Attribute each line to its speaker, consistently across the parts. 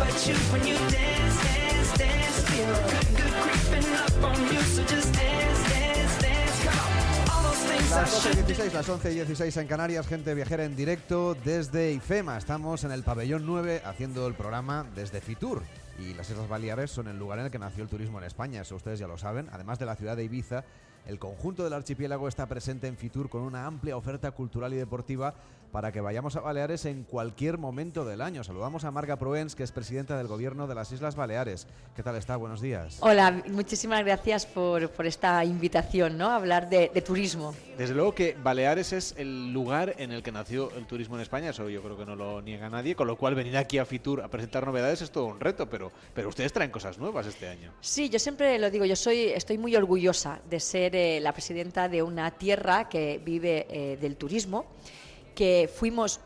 Speaker 1: but you when you dance, dance, dance. Feel good, good creeping up on you, so just dance,
Speaker 2: Las 12 y
Speaker 1: should
Speaker 2: 16, las 11 y 16 en Canarias, gente viajera en directo desde IFEMA. Estamos en el pabellón 9 haciendo el programa desde Fitur. Y las Islas Baleares son el lugar en el que nació el turismo en España, eso ustedes ya lo saben. Además de la ciudad de Ibiza, el conjunto del archipiélago está presente en Fitur con una amplia oferta cultural y deportiva para que vayamos a Baleares en cualquier momento del año. Saludamos a Marga Proens, que es presidenta del gobierno de las Islas Baleares. ¿Qué tal está? Buenos días.
Speaker 3: Hola, muchísimas gracias por, por esta invitación, ¿no? A hablar de, de turismo.
Speaker 4: Desde luego que Baleares es el lugar en el que nació el turismo en España, eso yo creo que no lo niega nadie, con lo cual venir aquí a Fitur a presentar novedades es todo un reto, pero, pero ustedes traen cosas nuevas este año.
Speaker 3: Sí, yo siempre lo digo, yo soy, estoy muy orgullosa de ser eh, la presidenta de una tierra que vive eh, del turismo, que fuimos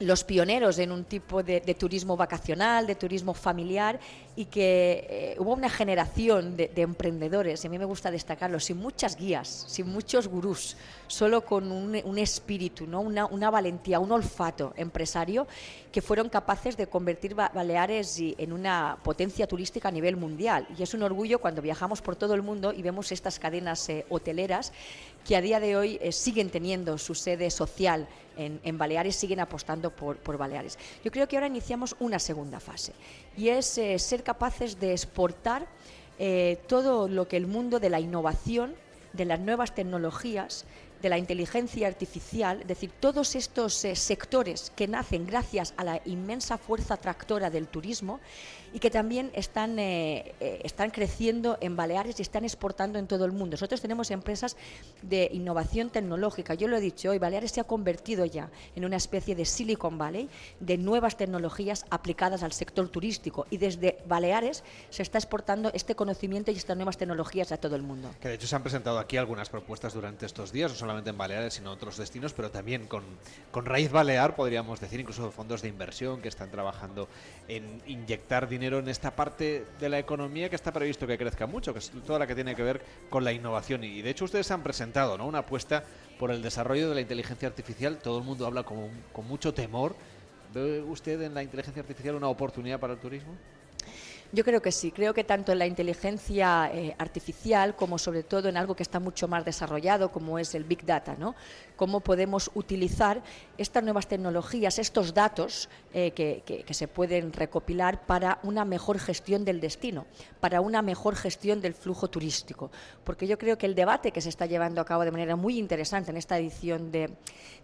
Speaker 3: los pioneros en un tipo de, turismo vacacional, de turismo familiar y que eh, hubo una generación de, de emprendedores, a mí me gusta destacarlo, sin muchas guías, sin muchos gurús, solo con un, espíritu, ¿no? una, valentía, un olfato empresario que fueron capaces de convertir Ba- Baleares en una potencia turística a nivel mundial. Y es un orgullo cuando viajamos por todo el mundo y vemos estas cadenas eh, hoteleras que a día de hoy eh, siguen teniendo su sede social en, Baleares, siguen apostando por, por Baleares. Yo creo que ahora iniciamos una segunda fase y es eh, ser capaces de exportar eh, todo lo que el mundo de la innovación, de las nuevas tecnologías, de la inteligencia artificial, es decir, todos estos eh, sectores que nacen gracias a la inmensa fuerza tractora del turismo y que también están, eh, eh, están creciendo en Baleares y están exportando en todo el mundo. Nosotros tenemos empresas de innovación tecnológica. Yo lo he dicho hoy, Baleares se ha convertido ya en una especie de Silicon Valley de nuevas tecnologías aplicadas al sector turístico y desde Baleares se está exportando este conocimiento y estas nuevas tecnologías a todo el mundo.
Speaker 4: Que de hecho se han presentado aquí algunas propuestas durante estos días, no solamente en Baleares, sino otros destinos, pero también con, con raíz balear, podríamos decir, incluso fondos de inversión que están trabajando en inyectar dinero en esta parte de la economía que está previsto que crezca mucho, que es toda la que tiene que ver con la innovación. Y de hecho ustedes han presentado ¿no? una apuesta por el desarrollo de la inteligencia artificial. Todo el mundo habla con, con mucho temor. ¿Ve usted en la inteligencia artificial una oportunidad para el turismo?
Speaker 3: Yo creo que sí, creo que tanto en la inteligencia eh, artificial como sobre todo en algo que está mucho más desarrollado como es el Big Data, ¿no? Cómo podemos utilizar estas nuevas tecnologías, estos datos eh, que, que- que se pueden recopilar para una mejor gestión del destino, para una mejor gestión del flujo turístico. Porque yo creo que el debate que se está llevando a cabo de manera muy interesante en esta edición de,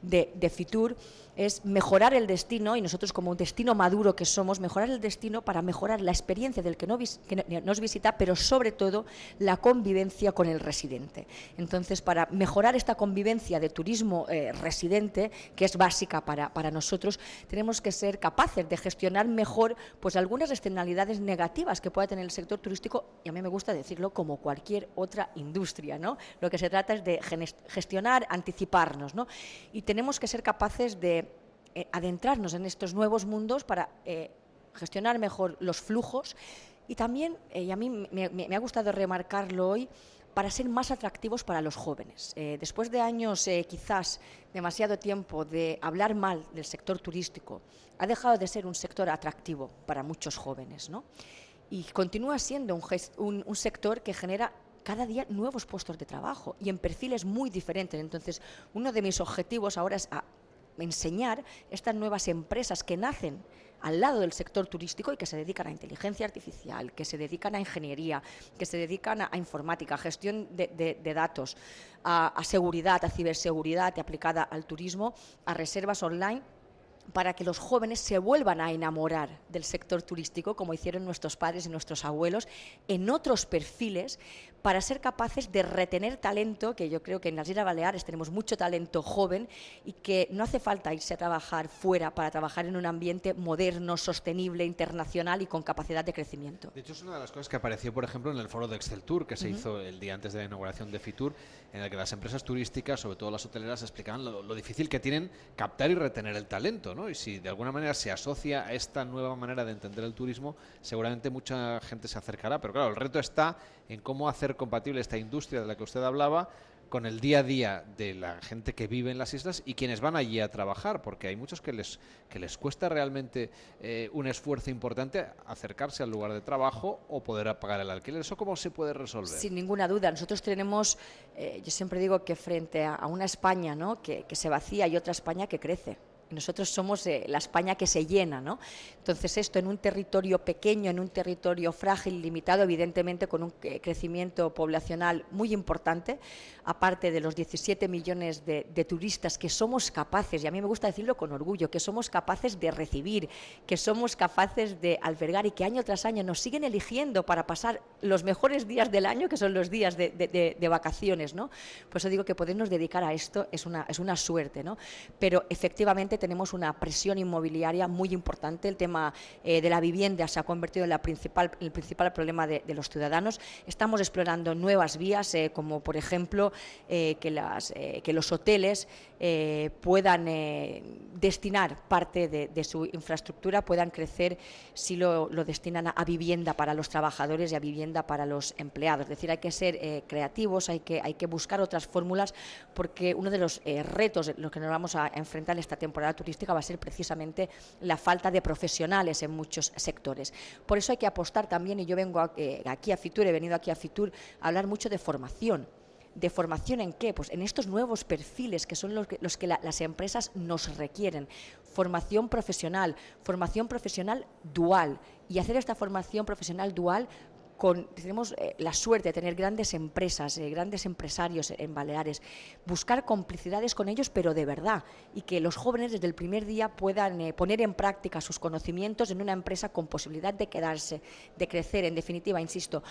Speaker 3: de, de Fitur es mejorar el destino y nosotros como un destino maduro que somos, mejorar el destino para mejorar la experiencia del que, no no- nos visita, pero sobre todo la convivencia con el residente. Entonces, para mejorar esta convivencia de turismo eh, residente, que es básica para, para nosotros, tenemos que ser capaces de gestionar mejor pues algunas externalidades negativas que pueda tener el sector turístico, y a mí me gusta decirlo como cualquier otra industria, ¿no? Lo que se trata es de gestionar, anticiparnos, ¿no? Y tenemos que ser capaces de eh, adentrarnos en estos nuevos mundos para eh, gestionar mejor los flujos y también, eh, y a mí me, ha gustado remarcarlo hoy, para ser más atractivos para los jóvenes. Después de años, quizás demasiado tiempo, de hablar mal del sector turístico, ha dejado de ser un sector atractivo para muchos jóvenes, ¿no? Y continúa siendo un- un sector que genera cada día nuevos puestos de trabajo y en perfiles muy diferentes. Entonces, uno de mis objetivos ahora es a enseñar estas nuevas empresas que nacen al lado del sector turístico y que se dedican a inteligencia artificial, que se dedican a ingeniería, que se dedican a, informática, a gestión de datos, a, a seguridad, a ciberseguridad aplicada al turismo, a reservas online para que los jóvenes se vuelvan a enamorar del sector turístico, como hicieron nuestros padres y nuestros abuelos, en otros perfiles, para ser capaces de retener talento, que yo creo que en las Islas Baleares tenemos mucho talento joven y que no hace falta irse a trabajar fuera para trabajar en un ambiente moderno, sostenible, internacional y con capacidad de crecimiento.
Speaker 4: De hecho, es una de las cosas que apareció, por ejemplo, en el foro de Excel Tour, que se hizo el día antes de la inauguración de Fitur, en el que las empresas turísticas, sobre todo las hoteleras, explicaban lo, lo difícil que tienen captar y retener el talento, ¿no? Y si de alguna manera se asocia a esta nueva manera de entender el turismo, seguramente mucha gente se acercará. Pero claro, el reto está en cómo hacer compatible esta industria de la que usted hablaba con el día a día de la gente que vive en las islas y quienes van allí a trabajar, porque hay muchos que les, que les cuesta realmente eh, un esfuerzo importante acercarse al lugar de trabajo o poder pagar el alquiler. ¿Eso cómo se puede resolver?
Speaker 3: Sin ninguna duda. Nosotros tenemos, eh, yo siempre digo que frente a, una España ¿no? que, que se vacía y otra España que crece. Nosotros somos eh, la España que se llena, ¿no? Entonces esto en un territorio pequeño, en un territorio frágil, limitado, evidentemente con un eh, crecimiento poblacional muy importante, aparte de los 17 millones de, de turistas que somos capaces, y a mí me gusta decirlo con orgullo, que somos capaces de recibir, que somos capaces de albergar y que año tras año nos siguen eligiendo para pasar los mejores días del año, que son los días de, vacaciones, ¿no? Por eso digo que podernos dedicar a esto es una, es una suerte, ¿no? Pero efectivamente tenemos una presión inmobiliaria muy importante. El tema eh, de la vivienda se ha convertido en la principal, el principal problema de, los ciudadanos. Estamos explorando nuevas vías, eh, como por ejemplo eh, que, las, que los hoteles puedan destinar parte de, su infraestructura, puedan crecer si lo, lo destinan a, vivienda para los trabajadores y a vivienda para los empleados. Es decir, hay que ser creativos, hay que, hay que buscar otras fórmulas, porque uno de los retos los que nos vamos a enfrentar en esta temporada turística va a ser precisamente la falta de profesionales en muchos sectores. Por eso hay que apostar también, y yo vengo eh, aquí a Fitur, he venido aquí a Fitur a hablar mucho de formación. ¿De formación en qué? Pues en estos nuevos perfiles que son los que, las empresas nos requieren. Formación profesional, formación profesional dual. Y hacer esta formación profesional dual con, tenemos eh, la suerte de tener grandes empresas, eh, grandes empresarios en Baleares, buscar complicidades con ellos, pero de verdad, y que los jóvenes desde el primer día puedan eh, poner en práctica sus conocimientos en una empresa con posibilidad de quedarse, de crecer. En definitiva, insisto,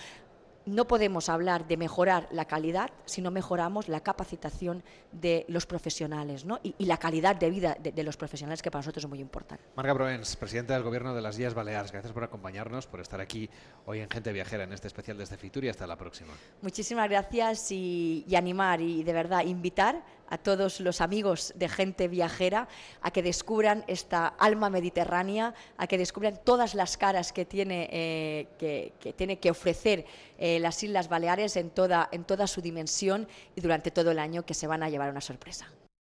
Speaker 3: no podemos hablar de mejorar la calidad si no mejoramos la capacitación de los profesionales ¿no? y, y la calidad de vida de, de los profesionales, que para nosotros es muy importante.
Speaker 4: Marga Proens, presidenta del Gobierno de las Islas Baleares, gracias por acompañarnos, por estar aquí hoy en Gente Viajera en este especial desde Fitur y hasta la próxima.
Speaker 3: Muchísimas gracias y, y animar y de verdad invitar a todos los amigos de gente viajera a que descubran esta alma mediterránea, a que descubran todas las caras que tiene, eh, que, que tiene que ofrecer eh, las Islas Baleares en toda, en toda su dimensión y durante todo el año que se van a llevar una sorpresa.